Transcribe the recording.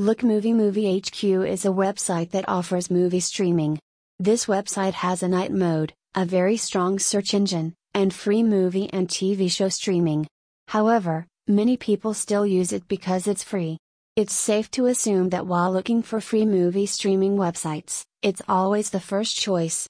Look Movie Movie HQ is a website that offers movie streaming. This website has a night mode, a very strong search engine, and free movie and TV show streaming. However, many people still use it because it's free. It's safe to assume that while looking for free movie streaming websites, it's always the first choice.